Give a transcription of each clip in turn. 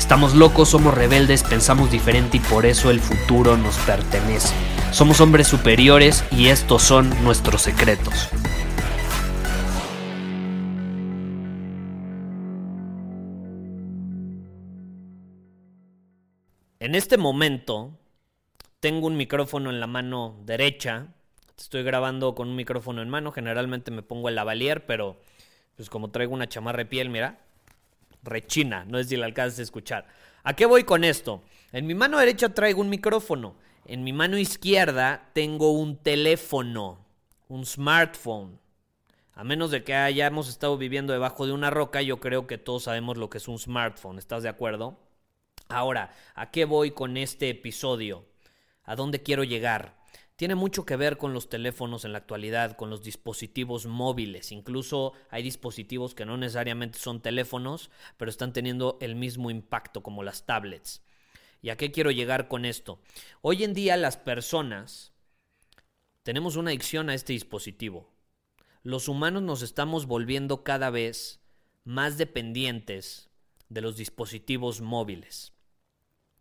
Estamos locos, somos rebeldes, pensamos diferente y por eso el futuro nos pertenece. Somos hombres superiores y estos son nuestros secretos. En este momento tengo un micrófono en la mano derecha. Estoy grabando con un micrófono en mano. Generalmente me pongo el lavalier, pero pues como traigo una chamarra de piel, mira, rechina. No es si la alcanzas a escuchar. ¿A qué voy con esto? En mi mano derecha traigo un micrófono. En mi mano izquierda tengo un teléfono, un smartphone. A menos de que hayamos estado viviendo debajo de una roca, yo creo que todos sabemos lo que es un smartphone. ¿Estás de acuerdo? Ahora, ¿a qué voy con este episodio? ¿A dónde quiero llegar? Tiene mucho que ver con los teléfonos en la actualidad, con los dispositivos móviles. Incluso hay dispositivos que no necesariamente son teléfonos, pero están teniendo el mismo impacto como las tablets. ¿Y a qué quiero llegar con esto? Hoy en día las personas tenemos una adicción a este dispositivo. Los humanos nos estamos volviendo cada vez más dependientes de los dispositivos móviles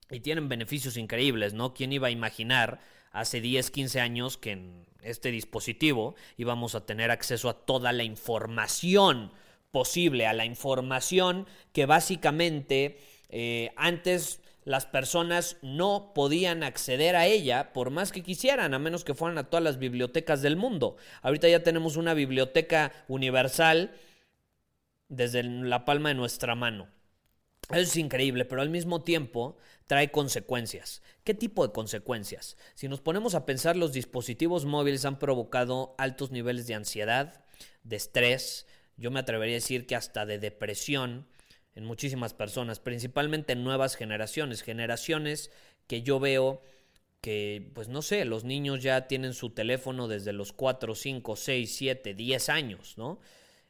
y tienen beneficios increíbles, ¿no? ¿Quién iba a imaginar hace 10, 15 años que en este dispositivo íbamos a tener acceso a toda la información posible, a la información que básicamente eh, antes las personas no podían acceder a ella por más que quisieran, a menos que fueran a todas las bibliotecas del mundo. Ahorita ya tenemos una biblioteca universal desde la palma de nuestra mano. Eso es increíble, pero al mismo tiempo trae consecuencias. ¿Qué tipo de consecuencias? Si nos ponemos a pensar, los dispositivos móviles han provocado altos niveles de ansiedad, de estrés, yo me atrevería a decir que hasta de depresión en muchísimas personas, principalmente en nuevas generaciones, generaciones que yo veo que, pues no sé, los niños ya tienen su teléfono desde los 4, 5, 6, 7, 10 años, ¿no?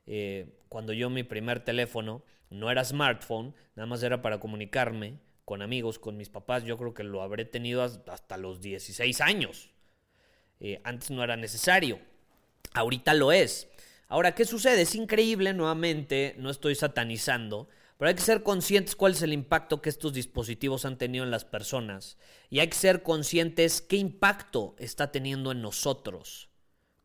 Eh, cuando yo mi primer teléfono no era smartphone, nada más era para comunicarme con amigos, con mis papás, yo creo que lo habré tenido hasta los 16 años. Eh, antes no era necesario, ahorita lo es. Ahora, ¿qué sucede? Es increíble, nuevamente, no estoy satanizando, pero hay que ser conscientes cuál es el impacto que estos dispositivos han tenido en las personas. Y hay que ser conscientes qué impacto está teniendo en nosotros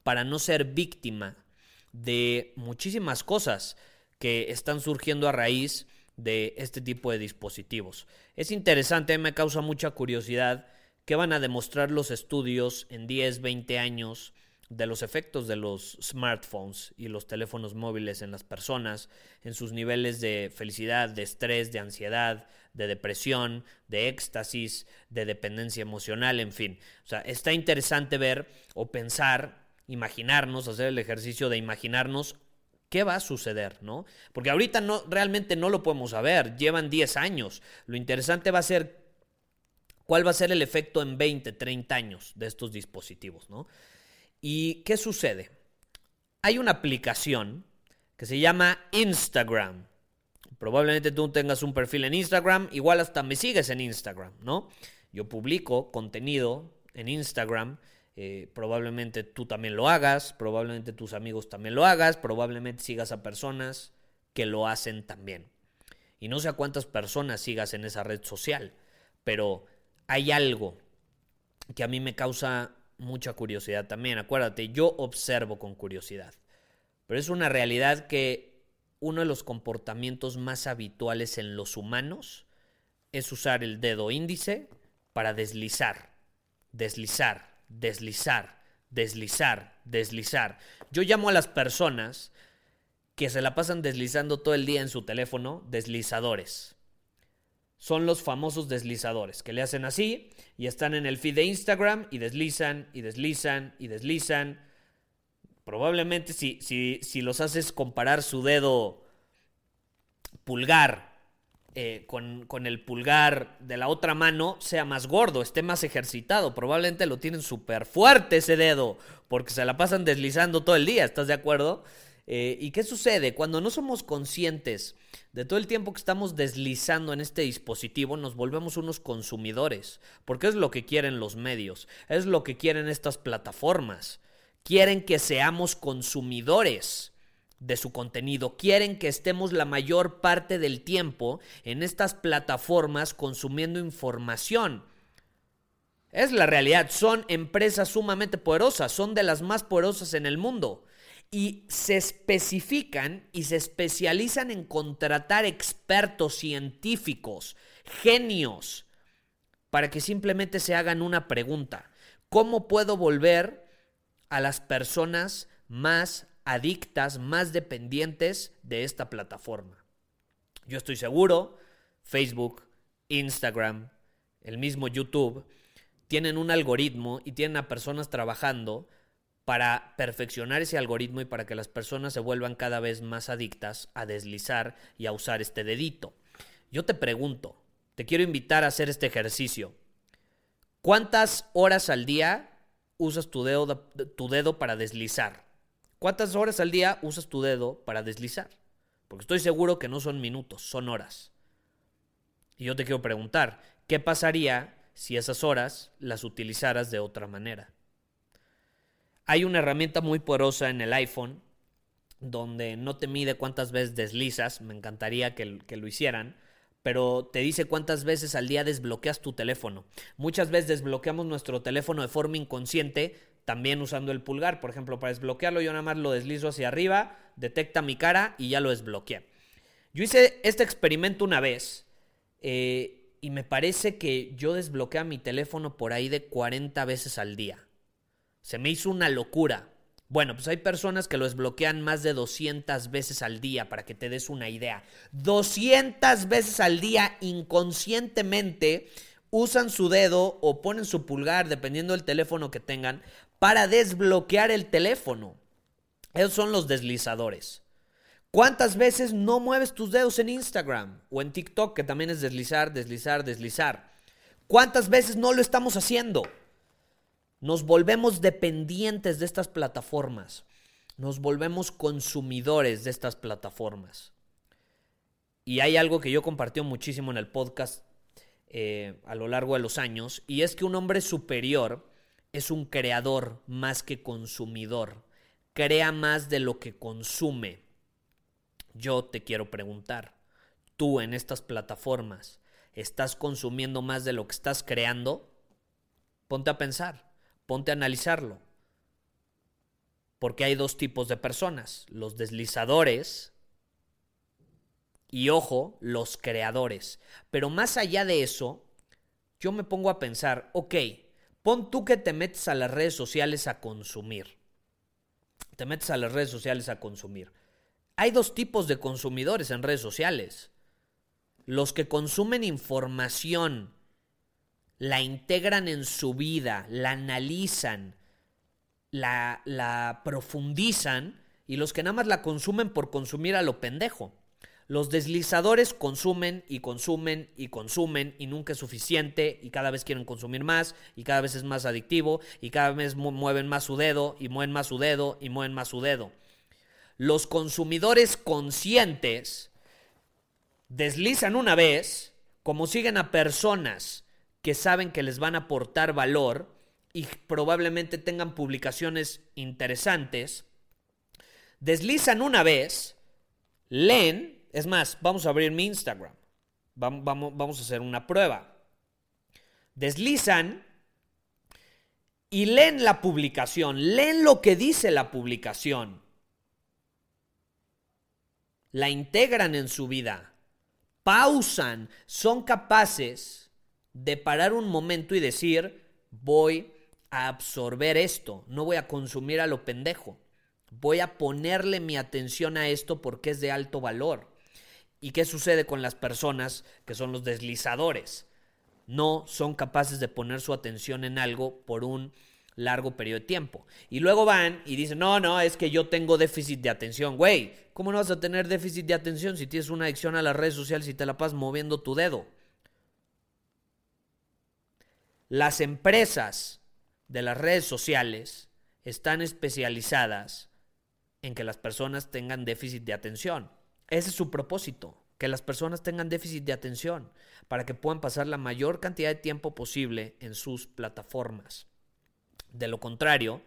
para no ser víctima de muchísimas cosas que están surgiendo a raíz de este tipo de dispositivos. Es interesante, me causa mucha curiosidad qué van a demostrar los estudios en 10, 20 años de los efectos de los smartphones y los teléfonos móviles en las personas, en sus niveles de felicidad, de estrés, de ansiedad, de depresión, de éxtasis, de dependencia emocional, en fin. O sea, está interesante ver o pensar imaginarnos, hacer el ejercicio de imaginarnos qué va a suceder, ¿no? Porque ahorita no, realmente no lo podemos saber, llevan 10 años. Lo interesante va a ser cuál va a ser el efecto en 20, 30 años de estos dispositivos, ¿no? ¿Y qué sucede? Hay una aplicación que se llama Instagram. Probablemente tú tengas un perfil en Instagram, igual hasta me sigues en Instagram, ¿no? Yo publico contenido en Instagram eh, probablemente tú también lo hagas, probablemente tus amigos también lo hagas, probablemente sigas a personas que lo hacen también. Y no sé a cuántas personas sigas en esa red social, pero hay algo que a mí me causa mucha curiosidad también. Acuérdate, yo observo con curiosidad, pero es una realidad que uno de los comportamientos más habituales en los humanos es usar el dedo índice para deslizar, deslizar, deslizar, deslizar, deslizar. Yo llamo a las personas que se la pasan deslizando todo el día en su teléfono deslizadores. son los famosos deslizadores, que le hacen así y están en el feed de Instagram y deslizan y deslizan y deslizan. Probablemente si, si, si los haces comparar su dedo pulgar eh, con, con, el pulgar de la otra mano sea más gordo, esté más ejercitado. Probablemente lo tienen súper fuerte ese dedo, porque se la pasan deslizando todo el día, ¿estás de acuerdo? Eh, ¿Y qué sucede? Cuando no somos conscientes de todo el tiempo que estamos deslizando en este dispositivo, nos volvemos unos consumidores, porque es lo que quieren los medios, es lo que quieren estas plataformas. Quieren que seamos consumidores de su contenido. Quieren que estemos la mayor parte del tiempo en estas plataformas consumiendo información. Es la realidad, son empresas sumamente poderosas, son de las más poderosas en el mundo. Y se especifican y se especializan en contratar expertos científicos, genios, para que simplemente se hagan una pregunta. ¿Cómo puedo volver a las personas más adictas, más dependientes de esta plataforma. Yo estoy seguro, Facebook, Instagram, el mismo YouTube, tienen un algoritmo y tienen a personas trabajando para perfeccionar ese algoritmo y para que las personas se vuelvan cada vez más adictas a deslizar y a usar este dedito. Yo te pregunto, te quiero invitar a hacer este ejercicio. ¿Cuántas horas al día usas tu dedo, tu dedo para deslizar? ¿Cuántas horas al día usas tu dedo para deslizar? Porque estoy seguro que no son minutos, son horas. Y yo te quiero preguntar, ¿qué pasaría si esas horas las utilizaras de otra manera? Hay una herramienta muy poderosa en el iPhone donde no te mide cuántas veces deslizas, me encantaría que, que, lo hicieran, pero te dice cuántas veces al día desbloqueas tu teléfono. Muchas veces desbloqueamos nuestro teléfono de forma inconsciente también usando el pulgar. Por ejemplo, para desbloquearlo yo nada más lo deslizo hacia arriba, detecta mi cara y ya lo desbloqueé. Yo hice este experimento una vez eh, y me parece que yo desbloqueé mi teléfono por ahí de 40 veces al día. Se me hizo una locura. Bueno, pues hay personas que lo desbloquean más de 200 veces al día, para que te des una idea. 200 veces al día inconscientemente usan su dedo o ponen su pulgar, dependiendo del teléfono que tengan, para desbloquear el teléfono. Esos son los deslizadores. ¿Cuántas veces no mueves tus dedos en Instagram o en TikTok, que también es deslizar, deslizar, deslizar? ¿Cuántas veces no lo estamos haciendo? Nos volvemos dependientes de estas plataformas. Nos volvemos consumidores de estas plataformas. Y hay algo que yo compartí muchísimo en el podcast eh, a lo largo de los años, y es que un hombre superior es un creador más que consumidor. Crea más de lo que consume. Yo te quiero preguntar, ¿tú en estas plataformas estás consumiendo más de lo que estás creando? Ponte a pensar, ponte a analizarlo. Porque hay dos tipos de personas, los deslizadores y, ojo, los creadores. Pero más allá de eso, yo me pongo a pensar, ok, Pon tú que te metes a las redes sociales a consumir. Te metes a las redes sociales a consumir. Hay dos tipos de consumidores en redes sociales. Los que consumen información, la integran en su vida, la analizan, la, la profundizan, y los que nada más la consumen por consumir a lo pendejo. Los deslizadores consumen y consumen y consumen y nunca es suficiente y cada vez quieren consumir más y cada vez es más adictivo y cada vez mueven más su dedo y mueven más su dedo y mueven más su dedo. Los consumidores conscientes deslizan una vez, como siguen a personas que saben que les van a aportar valor y probablemente tengan publicaciones interesantes, deslizan una vez, leen es más, vamos a abrir mi Instagram. Vamos, a hacer una prueba. Deslizan y leen la publicación, leen lo que dice la publicación. La integran en su vida, pausan, son capaces de parar un momento y decir, voy a absorber esto, no voy a consumir a lo pendejo, voy a ponerle mi atención a esto porque es de alto valor ¿Y qué sucede con las personas que son los deslizadores? No son capaces de poner su atención en algo por un largo periodo de tiempo. Y luego van y dicen, no, no, es que yo tengo déficit de atención. Güey, ¿cómo no vas a tener déficit de atención si tienes una adicción a las redes sociales y te la pasas moviendo tu dedo? Las empresas de las redes sociales están especializadas en que las personas tengan déficit de atención. Ese es su propósito, que las personas tengan déficit de atención para que puedan pasar la mayor cantidad de tiempo posible en sus plataformas. De lo contrario,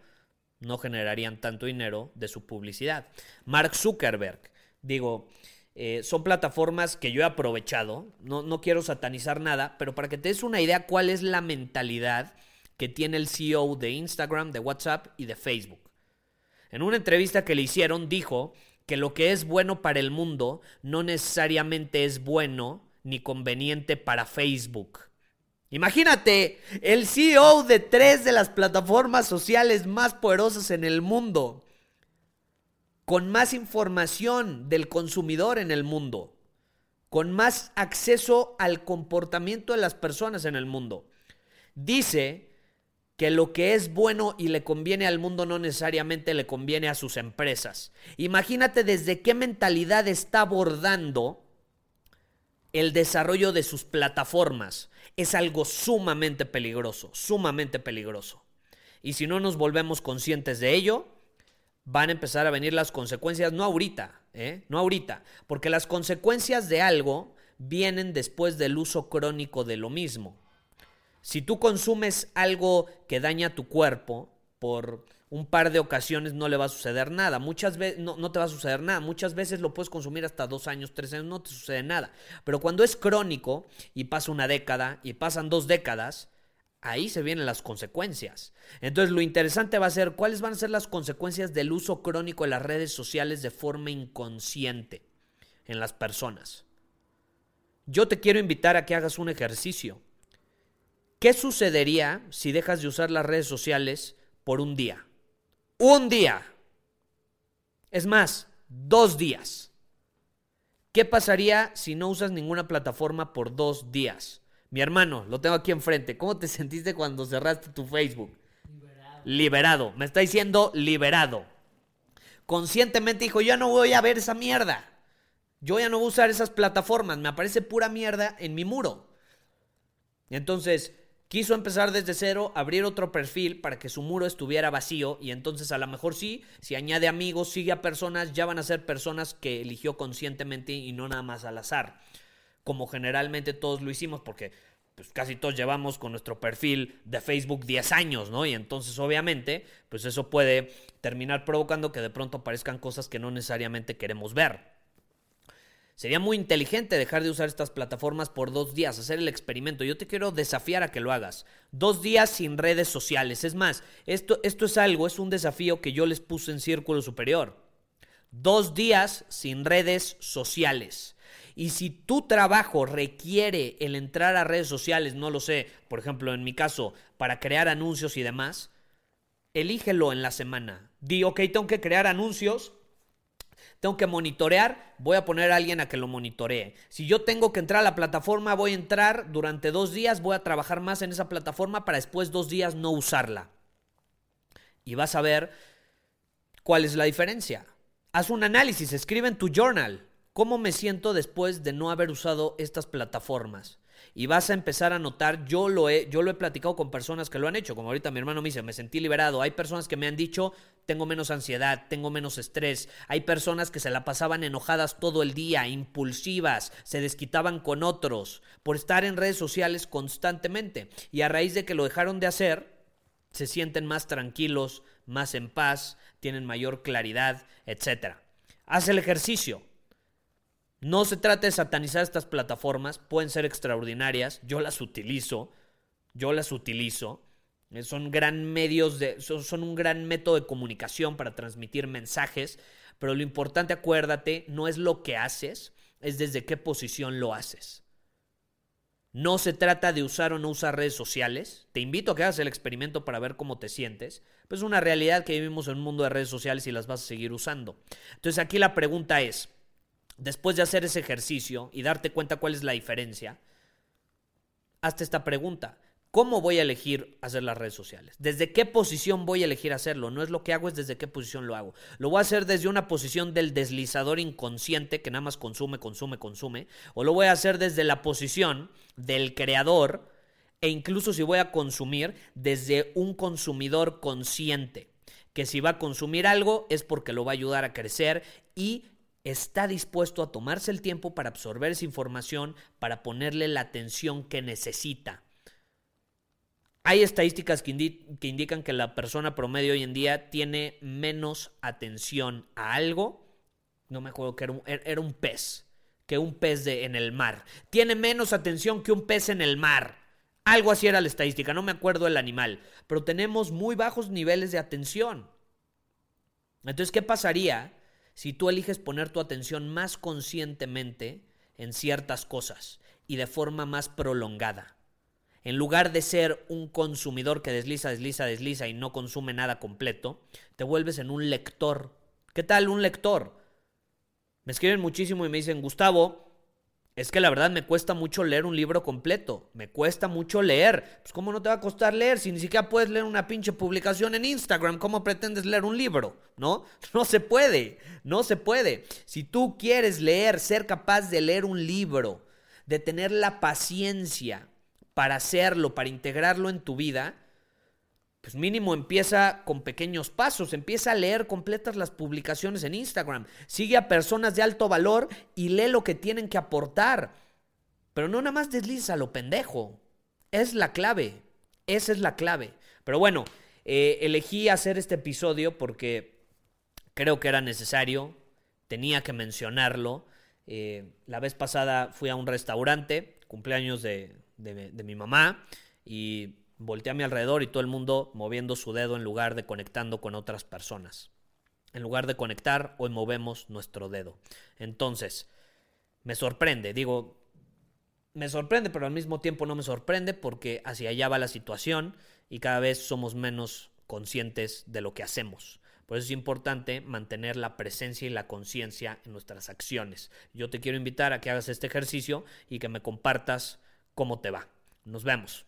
no generarían tanto dinero de su publicidad. Mark Zuckerberg, digo, eh, son plataformas que yo he aprovechado, no, no quiero satanizar nada, pero para que te des una idea cuál es la mentalidad que tiene el CEO de Instagram, de WhatsApp y de Facebook. En una entrevista que le hicieron dijo que lo que es bueno para el mundo no necesariamente es bueno ni conveniente para Facebook. Imagínate, el CEO de tres de las plataformas sociales más poderosas en el mundo, con más información del consumidor en el mundo, con más acceso al comportamiento de las personas en el mundo, dice que lo que es bueno y le conviene al mundo no necesariamente le conviene a sus empresas. Imagínate desde qué mentalidad está abordando el desarrollo de sus plataformas. Es algo sumamente peligroso, sumamente peligroso. Y si no nos volvemos conscientes de ello, van a empezar a venir las consecuencias, no ahorita, ¿eh? no ahorita, porque las consecuencias de algo vienen después del uso crónico de lo mismo. Si tú consumes algo que daña tu cuerpo por un par de ocasiones no le va a suceder nada. Muchas veces no, no, te va a suceder nada. Muchas veces lo puedes consumir hasta dos años, tres años, no te sucede nada. Pero cuando es crónico y pasa una década y pasan dos décadas, ahí se vienen las consecuencias. Entonces lo interesante va a ser cuáles van a ser las consecuencias del uso crónico de las redes sociales de forma inconsciente en las personas. Yo te quiero invitar a que hagas un ejercicio. ¿Qué sucedería si dejas de usar las redes sociales por un día? Un día. Es más, dos días. ¿Qué pasaría si no usas ninguna plataforma por dos días? Mi hermano, lo tengo aquí enfrente. ¿Cómo te sentiste cuando cerraste tu Facebook? Liberado. Liberado. Me está diciendo liberado. Conscientemente dijo, yo no voy a ver esa mierda. Yo ya no voy a usar esas plataformas. Me aparece pura mierda en mi muro. Entonces, Quiso empezar desde cero, abrir otro perfil para que su muro estuviera vacío y entonces a lo mejor sí, si añade amigos, sigue a personas, ya van a ser personas que eligió conscientemente y no nada más al azar, como generalmente todos lo hicimos porque pues casi todos llevamos con nuestro perfil de Facebook 10 años, ¿no? Y entonces obviamente pues eso puede terminar provocando que de pronto aparezcan cosas que no necesariamente queremos ver. Sería muy inteligente dejar de usar estas plataformas por dos días, hacer el experimento. Yo te quiero desafiar a que lo hagas. Dos días sin redes sociales. Es más, esto, esto es algo, es un desafío que yo les puse en Círculo Superior. Dos días sin redes sociales. Y si tu trabajo requiere el entrar a redes sociales, no lo sé, por ejemplo, en mi caso, para crear anuncios y demás, elígelo en la semana. Di, ok, tengo que crear anuncios tengo que monitorear, voy a poner a alguien a que lo monitoree. Si yo tengo que entrar a la plataforma, voy a entrar durante dos días, voy a trabajar más en esa plataforma para después dos días no usarla. Y vas a ver cuál es la diferencia. Haz un análisis, escribe en tu journal cómo me siento después de no haber usado estas plataformas y vas a empezar a notar, yo lo he, yo lo he platicado con personas que lo han hecho, como ahorita mi hermano me dice, me sentí liberado, hay personas que me han dicho, tengo menos ansiedad, tengo menos estrés, hay personas que se la pasaban enojadas todo el día, impulsivas, se desquitaban con otros, por estar en redes sociales constantemente, y a raíz de que lo dejaron de hacer, se sienten más tranquilos, más en paz, tienen mayor claridad, etc. Haz el ejercicio. No se trata de satanizar estas plataformas, pueden ser extraordinarias, yo las utilizo, yo las utilizo. Eh, son gran medios de, son, un gran método de comunicación para transmitir mensajes, pero lo importante, acuérdate, no es lo que haces, es desde qué posición lo haces. No se trata de usar o no usar redes sociales. Te invito a que hagas el experimento para ver cómo te sientes. Pues es una realidad que vivimos en un mundo de redes sociales y las vas a seguir usando. Entonces aquí la pregunta es, después de hacer ese ejercicio y darte cuenta cuál es la diferencia, hazte esta pregunta. ¿Cómo voy a elegir hacer las redes sociales? ¿Desde qué posición voy a elegir hacerlo? No es lo que hago, es desde qué posición lo hago. Lo voy a hacer desde una posición del deslizador inconsciente que nada más consume, consume, consume. O lo voy a hacer desde la posición del creador e incluso si voy a consumir desde un consumidor consciente. Que si va a consumir algo es porque lo va a ayudar a crecer y está dispuesto a tomarse el tiempo para absorber esa información, para ponerle la atención que necesita. Hay estadísticas que, indican que la persona promedio hoy en día tiene menos atención a algo. No me acuerdo que era un, er, era un pez, que un pez de, en el mar. Tiene menos atención que un pez en el mar. Algo así era la estadística, no me acuerdo el animal. Pero tenemos muy bajos niveles de atención. Entonces, ¿qué pasaría si tú eliges poner tu atención más conscientemente en ciertas cosas y de forma más prolongada? En lugar de ser un consumidor que desliza, desliza, desliza y no consume nada completo, te vuelves en un lector. ¿Qué tal un lector? Me escriben muchísimo y me dicen, Gustavo, es que la verdad me cuesta mucho leer un libro completo. Me cuesta mucho leer. Pues ¿cómo no te va a costar leer si ni siquiera puedes leer una pinche publicación en Instagram? ¿Cómo pretendes leer un libro? ¿No? No se puede. No se puede. Si tú quieres leer, ser capaz de leer un libro, de tener la paciencia para hacerlo, para integrarlo en tu vida, pues mínimo empieza con pequeños pasos, empieza a leer completas las publicaciones en Instagram, sigue a personas de alto valor y lee lo que tienen que aportar. Pero no nada más desliza lo pendejo. Es la clave, esa es la clave. Pero bueno, eh, elegí hacer este episodio porque creo que era necesario, tenía que mencionarlo. Eh, la vez pasada fui a un restaurante, cumpleaños de, de, mi mamá y volteé a mi alrededor y todo el mundo moviendo su dedo en lugar de conectando con otras personas. En lugar de conectar, hoy movemos nuestro dedo. Entonces, me sorprende, digo, me sorprende, pero al mismo tiempo no me sorprende porque hacia allá va la situación y cada vez somos menos conscientes de lo que hacemos. Por eso es importante mantener la presencia y la conciencia en nuestras acciones. Yo te quiero invitar a que hagas este ejercicio y que me compartas cómo te va. Nos vemos.